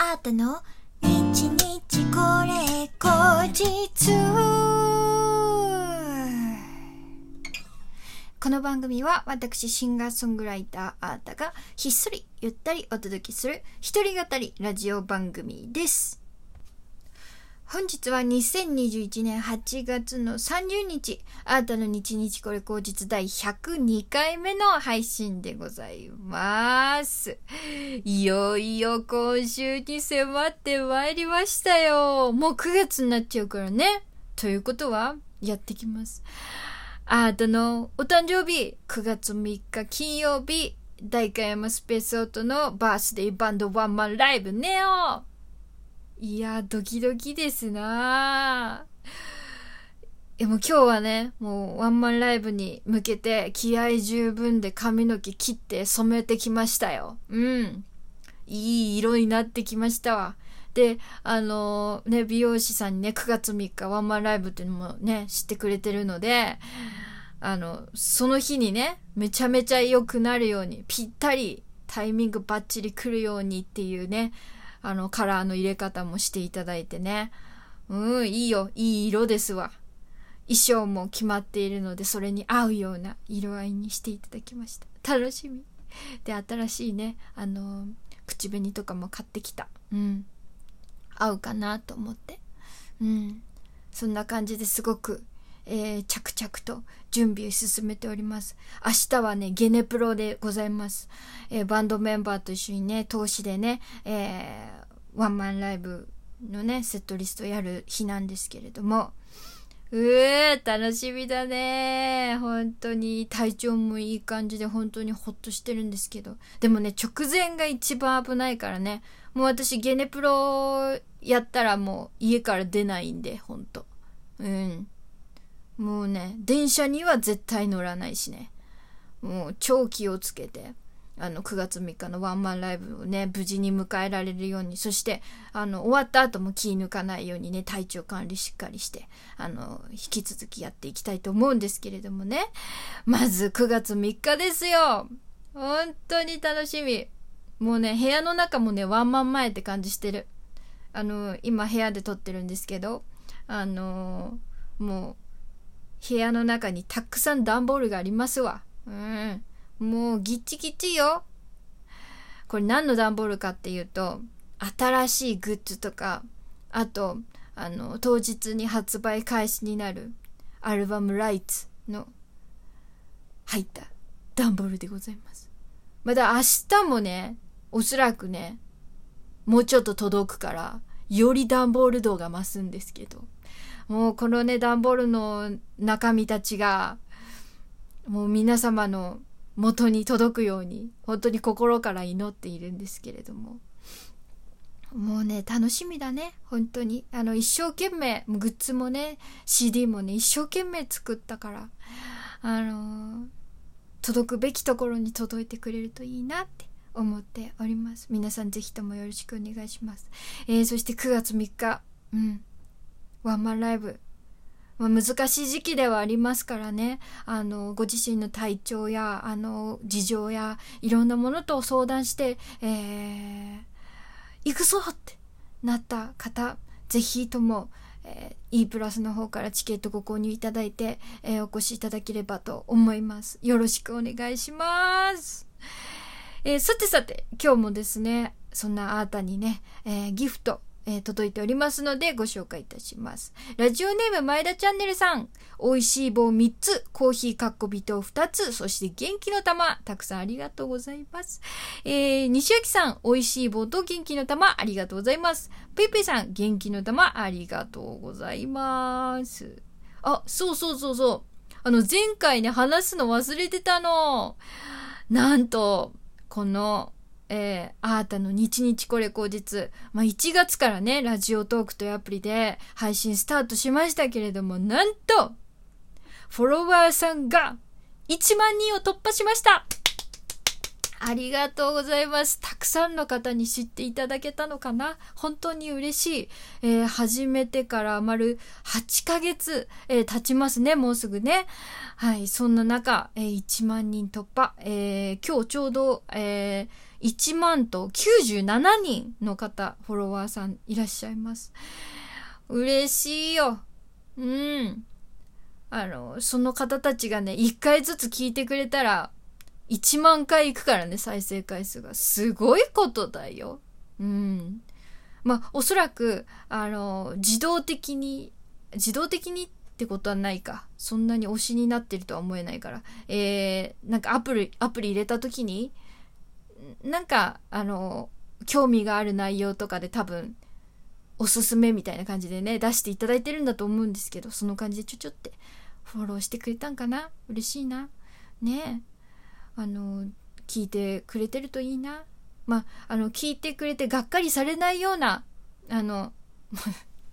あったの？日日これ後日。この番組は私シンガーソングライターあーたがひっそりゆったりお届けする一人語りラジオ番組です。本日は2021年8月の30日、あーたの日日これ口実第102回目の配信でございます。いよいよ今週に迫ってまいりましたよ。もう9月になっちゃうからね。ということは、やってきます。あーたのお誕生日、9月3日金曜日、大会山スペースオートのバースデーバンドワンマンライブネオいや、ドキドキですなでも今日はね、もうワンマンライブに向けて気合十分で髪の毛切って染めてきましたよ。うん。いい色になってきましたわ。で、あのー、ね、美容師さんにね、9月3日ワンマンライブっていうのもね、知ってくれてるので、あの、その日にね、めちゃめちゃ良くなるように、ぴったりタイミングバッチリ来るようにっていうね、あの、カラーの入れ方もしていただいてね。うん、いいよ。いい色ですわ。衣装も決まっているので、それに合うような色合いにしていただきました。楽しみ。で、新しいね、あの口紅とかも買ってきた。うん。合うかなと思って。うん。そんな感じですごく、えー、着々と準備を進めております。明日はね、ゲネプロでございます。えー、バンドメンバーと一緒にね、投資でね、えー、ワンマンライブのね、セットリストやる日なんですけれども、うえ楽しみだね本当に体調もいい感じで本当にほっとしてるんですけど。でもね、直前が一番危ないからね。もう私ゲネプロやったらもう家から出ないんで、ほんと。うん。もうね、電車には絶対乗らないしね。もう超気をつけて、あの、9月3日のワンマンライブをね、無事に迎えられるように、そして、あの、終わった後も気抜かないようにね、体調管理しっかりして、あの、引き続きやっていきたいと思うんですけれどもね。まず9月3日ですよ本当に楽しみ。もうね、部屋の中もね、ワンマン前って感じしてる。あの、今部屋で撮ってるんですけど、あの、もう、部屋の中にたくさん段ボールがありますわ。うん。もうギッチギチよ。これ何の段ボールかっていうと、新しいグッズとか、あと、あの、当日に発売開始になるアルバムライツの入った段ボールでございます。まだ明日もね、おそらくね、もうちょっと届くから、より段ボール度が増すんですけど。もうこのね、段ボールの中身たちが、もう皆様の元に届くように、本当に心から祈っているんですけれども。もうね、楽しみだね。本当に。あの、一生懸命、グッズもね、CD もね、一生懸命作ったから、あのー、届くべきところに届いてくれるといいなって思っております。皆さんぜひともよろしくお願いします。えー、そして9月3日、うん。ワンマンライブ。まあ、難しい時期ではありますからね。あの、ご自身の体調や、あの、事情や、いろんなものと相談して、えー、行くぞってなった方、ぜひとも、えー、E プラスの方からチケットご購入いただいて、えー、お越しいただければと思います。よろしくお願いします。えー、さてさて、今日もですね、そんなあなたにね、えー、ギフト、えー、届いておりますのでご紹介いたします。ラジオネーム前田チャンネルさん。美味しい棒3つ、コーヒーかっこびと2つ、そして元気の玉、たくさんありがとうございます。えー、西脇さん、美味しい棒と元気の玉、ありがとうございます。ペイペイさん、元気の玉、ありがとうございます。あ、そうそうそうそう。あの、前回ね、話すの忘れてたの。なんと、この、えー、あーたの日日これ後日、まあ、1月からね、ラジオトークというアプリで配信スタートしましたけれども、なんと、フォロワーさんが1万人を突破しましたありがとうございます。たくさんの方に知っていただけたのかな本当に嬉しい。えー、始めてから丸8ヶ月、えー、経ちますね。もうすぐね。はい。そんな中、えー、1万人突破。えー、今日ちょうど、えー、1万と97人の方、フォロワーさんいらっしゃいます。嬉しいよ。うん。あの、その方たちがね、1回ずつ聞いてくれたら、1万回いくからね、再生回数が。すごいことだよ。うん。まあ、おそらく、あの、自動的に、自動的にってことはないか。そんなに推しになってるとは思えないから。えー、なんかアプリ、アプリ入れた時に、なんか、あの、興味がある内容とかで多分、おすすめみたいな感じでね、出していただいてるんだと思うんですけど、その感じでちょちょってフォローしてくれたんかな？嬉しいな？ねえ。あの、聞いてくれてるといいな？まあ、あの、聞いてくれてがっかりされないような、あの、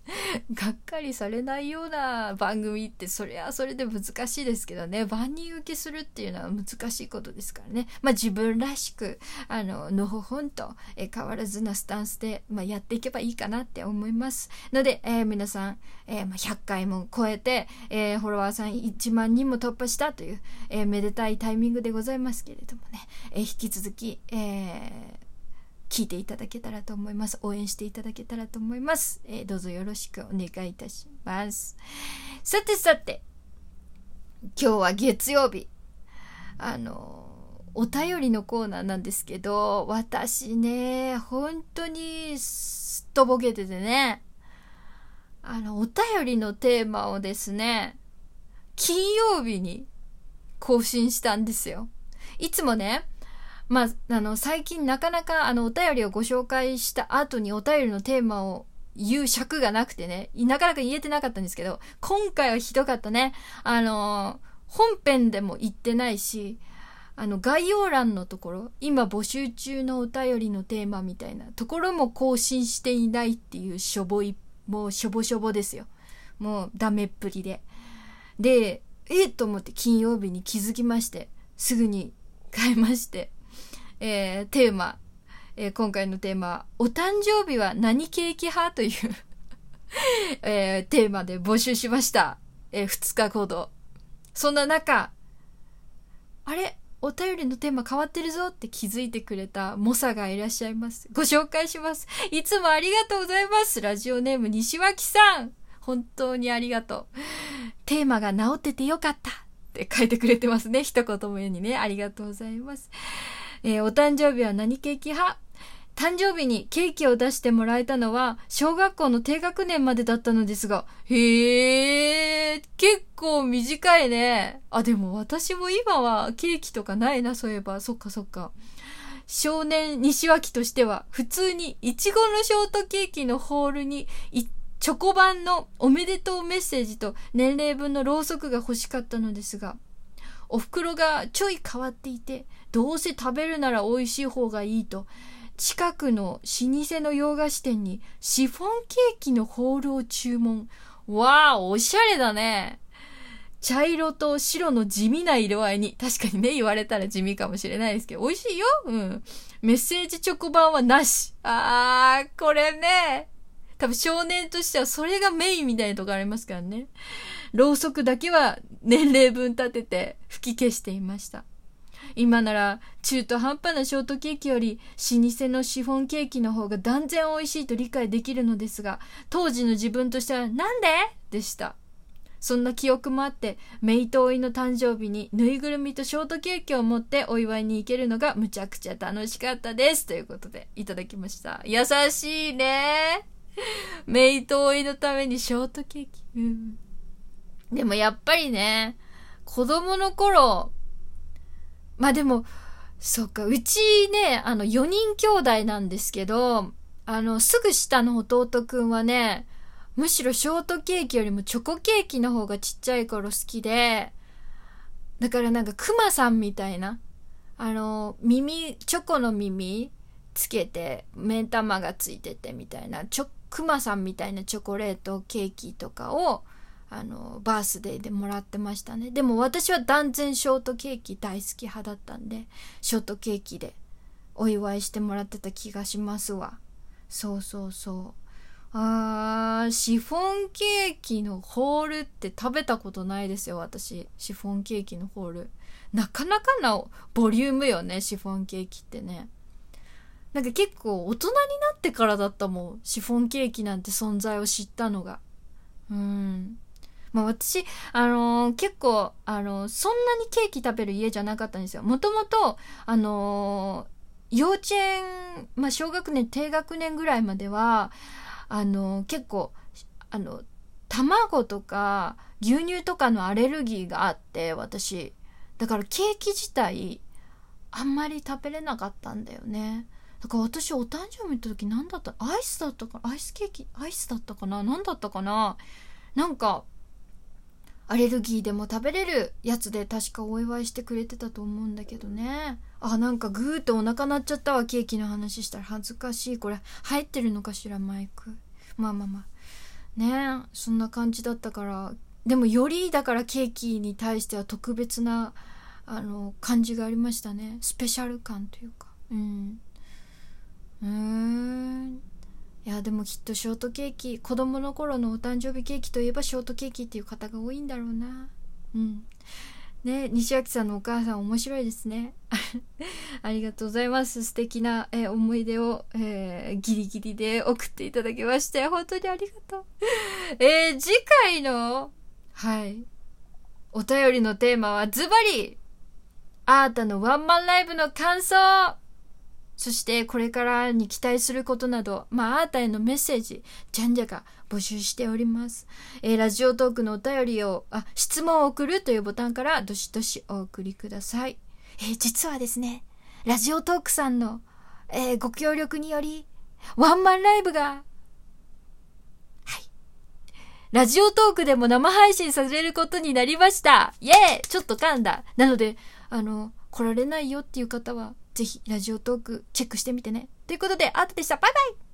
がっかりされないような番組ってそれはそれで難しいですけどね。万人受けするっていうのは難しいことですからね。まあ自分らしくあののほほんと、え変わらずなスタンスで、まあ、やっていけばいいかなって思います。ので、えー、皆さん、えー、まあ、100回も超えて、えー、フォロワーさん1万人も突破したという、えめでたいタイミングでございますけれどもね、え引き続き、え聞いていただけたらと思います。応援していただけたらと思います。えー、どうぞよろしくお願いいたします。さてさて、今日は月曜日。あの、お便りのコーナーなんですけど、私ね、本当にすっとぼけててね、あの、お便りのテーマをですね、金曜日に更新したんですよ。いつもね、まあ、あの、最近なかなかあの、お便りをご紹介した後にお便りのテーマを言う尺がなくてね、なかなか言えてなかったんですけど、今回はひどかったね。あの、本編でも言ってないし、あの、概要欄のところ、今募集中のお便りのテーマみたいなところも更新していないっていうしょぼい、もうしょぼしょぼですよ。もうダメっぷりで。で、ええと思って金曜日に気づきまして、すぐに変えまして、えー、テーマ、えー、今回のテーマ、お誕生日は何ケーキ派という えー、テーマで募集しました。えー、2日ほど。そんな中、あれ？お便りのテーマ変わってるぞって気づいてくれた猛者がいらっしゃいます。ご紹介します。いつもありがとうございます。ラジオネーム西脇さん。本当にありがとう。テーマが治っててよかったって書いてくれてますね。一言目にね。ありがとうございます。えー、お誕生日は何ケーキ派？誕生日にケーキを出してもらえたのは小学校の低学年までだったのですが、へえ、結構短いね。あ、でも私も今はケーキとかないな、そういえば。そっかそっか。少年西脇としては普通にいちごのショートケーキのホールにチョコ版のおめでとうメッセージと年齢分のろうそくが欲しかったのですが、お袋がちょい変わっていて、どうせ食べるなら美味しい方がいいと、近くの老舗の洋菓子店にシフォンケーキのホールを注文。わあ、おしゃれだね。茶色と白の地味な色合いに、確かにね、言われたら地味かもしれないですけど、美味しいようん。メッセージチョコ版はなし。あー、これね。多分少年としてはそれがメインみたいなとこありますからね。ろうそくだけは年齢分立てて吹き消していました。今なら中途半端なショートケーキより老舗のシフォンケーキの方が断然美味しいと理解できるのですが、当時の自分としてはなんで？でした。そんな記憶もあって、メイトおいの誕生日にぬいぐるみとショートケーキを持ってお祝いに行けるのがむちゃくちゃ楽しかったです。ということでいただきました。優しいね。メイトおいのためにショートケーキ。うん。でもやっぱりね、子供の頃、まあでも、そっか、うちね、あの、4人兄弟なんですけど、あの、すぐ下の弟くんはね、むしろショートケーキよりもチョコケーキの方がちっちゃい頃好きで、だからなんかクマさんみたいな、あの、耳、チョコの耳つけて、目玉がついててみたいな、ちょ、クマさんみたいなチョコレートケーキとかを、あのバースデーでもらってましたねでも私は断然ショートケーキ大好き派だったんでショートケーキでお祝いしてもらってた気がしますわそうそうそうあーシフォンケーキのホールって食べたことないですよ私シフォンケーキのホールなかなかなボリュームよねシフォンケーキってねなんか結構大人になってからだったもん。シフォンケーキなんて存在を知ったのが。うん。まあ私、あのー、結構、あのー、そんなにケーキ食べる家じゃなかったんですよ。もともと、あのー、幼稚園、まあ小学年、低学年ぐらいまでは、あの結構、あの、卵とか牛乳とかのアレルギーがあって、私。だからケーキ自体、あんまり食べれなかったんだよね。だから私お誕生日の時何だったアイスだったかアイスケーキアイスだったかな何だったかななんかアレルギーでも食べれるやつで確かお祝いしてくれてたと思うんだけどね。あなんかグーってお腹鳴っちゃったわケーキの話したら恥ずかしいこれ。入ってるのかしらマイク。まあまあまあ。ねそんな感じだったから。でもよりだからケーキに対しては特別なあの感じがありましたね。スペシャル感というか。うん。うーん。いやでもきっとショートケーキ子供の頃のお誕生日ケーキといえばショートケーキっていう方が多いんだろうな。うん。ね西脇さんのお母さん面白いですね。ありがとうございます。素敵な、え、思い出を、えー、ギリギリで送っていただきまして本当にありがとう。えー、次回のはい。お便りのテーマはズバリアータのワンマンライブの感想。そしてこれからに期待することなど、まあ、あーたへのメッセージ、じゃんじゃか募集しております。えー、ラジオトークのお便りを、あ、質問を送るというボタンからどしどしお送りください。えー、実はですね、ラジオトークさんの、えー、ご協力により、ワンマンライブが、はい。ラジオトークでも生配信されることになりました。イェーイちょっと噛んだ。なので、あの、来られないよっていう方は、ぜひラジオトークチェックしてみてね。ということで、アートでした。バイバイ